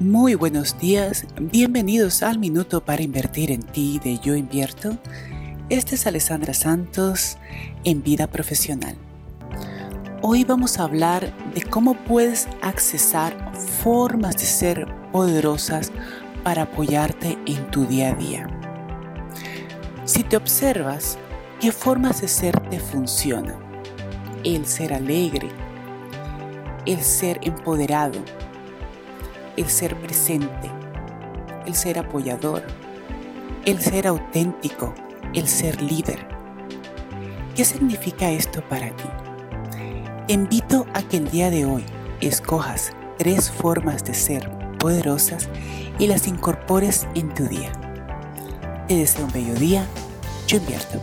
Muy buenos días, bienvenidos al Minuto para Invertir en Ti de Yo Invierto. Este es Alessandra Santos en Vida Profesional. Hoy vamos a hablar de cómo puedes accesar formas de ser poderosas para apoyarte en tu día a día. Si te observas, ¿qué formas de ser te funcionan? El ser alegre, el ser empoderado, el ser presente, el ser apoyador, el ser auténtico, el ser líder. ¿Qué significa esto para ti? Te invito a que el día de hoy escojas tres formas de ser poderosas y las incorpores en tu día. Te deseo un bello día. Yo invierto.